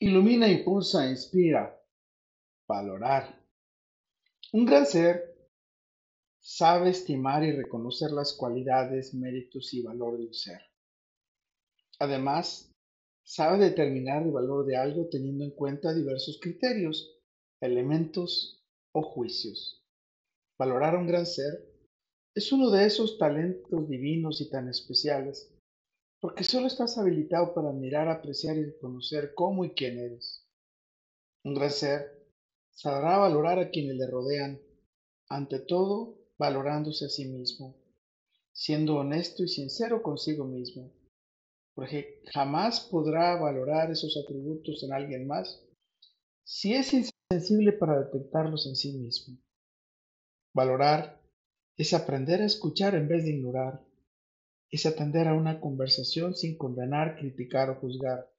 Ilumina, impulsa, inspira. Valorar. Un gran ser sabe estimar y reconocer las cualidades, méritos y valor de un ser. Además, sabe determinar el valor de algo teniendo en cuenta diversos criterios, elementos o juicios. Valorar a un gran ser es uno de esos talentos divinos y tan especiales porque solo estás habilitado para mirar, apreciar y reconocer cómo y quién eres. Un gran ser sabrá valorar a quienes le rodean, ante todo valorándose a sí mismo, siendo honesto y sincero consigo mismo, porque jamás podrá valorar esos atributos en alguien más si es insensible para detectarlos en sí mismo. Valorar es aprender a escuchar en vez de ignorar, es atender a una conversación sin condenar, criticar o juzgar.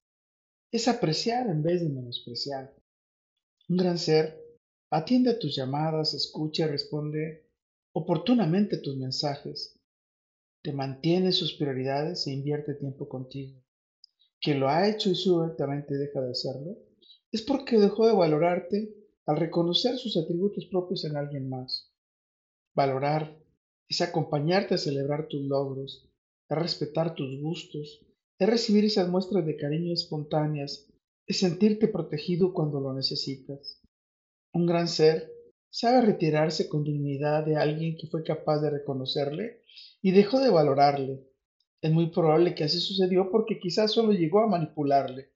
Es apreciar en vez de menospreciar. Un gran ser atiende a tus llamadas, escucha y responde oportunamente tus mensajes. Te mantiene sus prioridades e invierte tiempo contigo. Quien lo ha hecho y súbitamente deja de hacerlo es porque dejó de valorarte al reconocer sus atributos propios en alguien más. Valorar es acompañarte a celebrar tus logros, es respetar tus gustos, es recibir esas muestras de cariño espontáneas, es sentirte protegido cuando lo necesitas. Un gran ser sabe retirarse con dignidad de alguien que fue capaz de reconocerle y dejó de valorarle. Es muy probable que así sucedió porque quizás solo llegó a manipularle.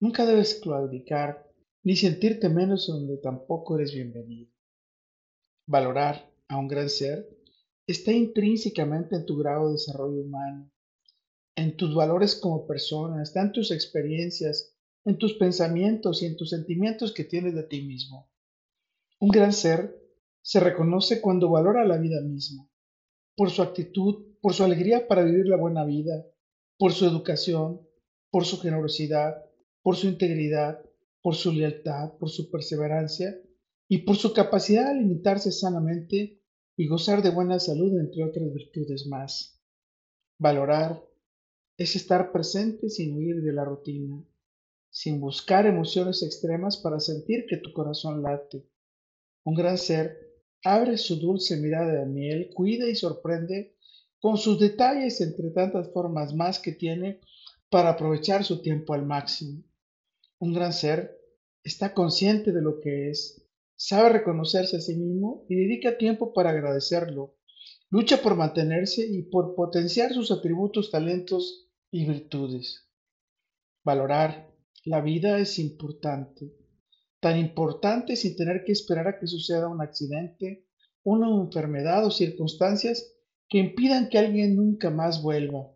Nunca debes claudicar ni sentirte menos donde tampoco eres bienvenido. Valorar a un gran ser está intrínsecamente en tu grado de desarrollo humano, en tus valores como persona, está en tus experiencias, en tus pensamientos y en tus sentimientos que tienes de ti mismo. Un gran ser se reconoce cuando valora la vida misma, por su actitud, por su alegría para vivir la buena vida, por su educación, por su generosidad, por su integridad, por su lealtad, por su perseverancia y por su capacidad de limitarse sanamente y gozar de buena salud, entre otras virtudes más. Valorar es estar presente sin huir de la rutina, sin buscar emociones extremas para sentir que tu corazón late. Un gran ser abre su dulce mirada de miel, cuida y sorprende con sus detalles entre tantas formas más que tiene para aprovechar su tiempo al máximo. Un gran ser está consciente de lo que es, sabe reconocerse a sí mismo y dedica tiempo para agradecerlo. Lucha por mantenerse y por potenciar sus atributos, talentos y virtudes. Valorar la vida es importante, tan importante sin tener que esperar a que suceda un accidente, una enfermedad o circunstancias que impidan que alguien nunca más vuelva.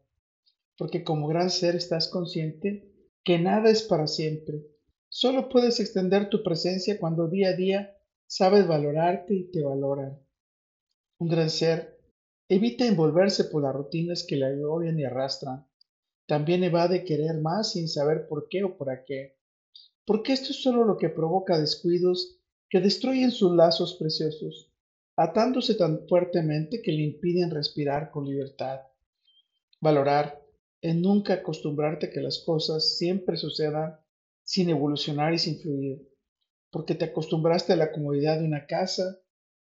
Porque como gran ser estás consciente que nada es para siempre. Solo puedes extender tu presencia cuando día a día sabes valorarte y te valoran. Un gran ser evita envolverse por las rutinas que le agobian y arrastran. También evade querer más sin saber por qué o para qué. Porque esto es solo lo que provoca descuidos que destruyen sus lazos preciosos, atándose tan fuertemente que le impiden respirar con libertad. Valorar es nunca acostumbrarte a que las cosas siempre sucedan sin evolucionar y sin fluir porque te acostumbraste a la comodidad de una casa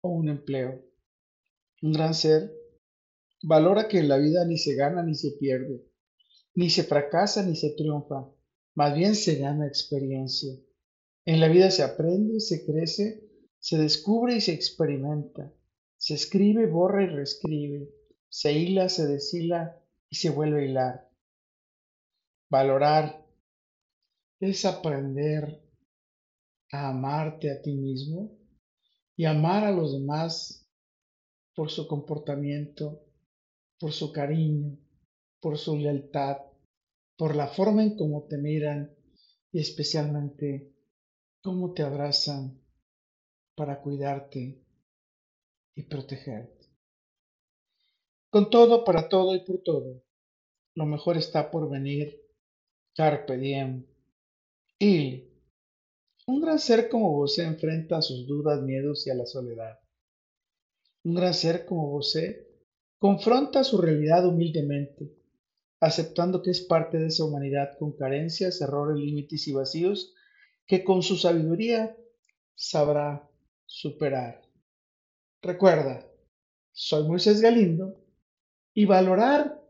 o un empleo. Un gran ser valora que en la vida ni se gana ni se pierde, ni se fracasa ni se triunfa, más bien se gana experiencia. En la vida se aprende, se crece, se descubre y se experimenta, se escribe, borra y reescribe, se hila, se deshila y se vuelve a hilar. Valorar es aprender a amarte a ti mismo y amar a los demás por su comportamiento, por su cariño, por su lealtad, por la forma en cómo te miran y especialmente cómo te abrazan para cuidarte y protegerte. Con todo, para todo y por todo, lo mejor está por venir. Carpe diem. Y un gran ser como vos enfrenta a sus dudas, miedos y a la soledad. Un gran ser como vos confronta su realidad humildemente, aceptando que es parte de esa humanidad con carencias, errores, límites y vacíos que con su sabiduría sabrá superar. Recuerda, soy Moisés Galindo y valorar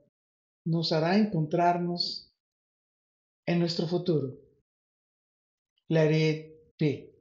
nos hará encontrarnos en nuestro futuro. Be.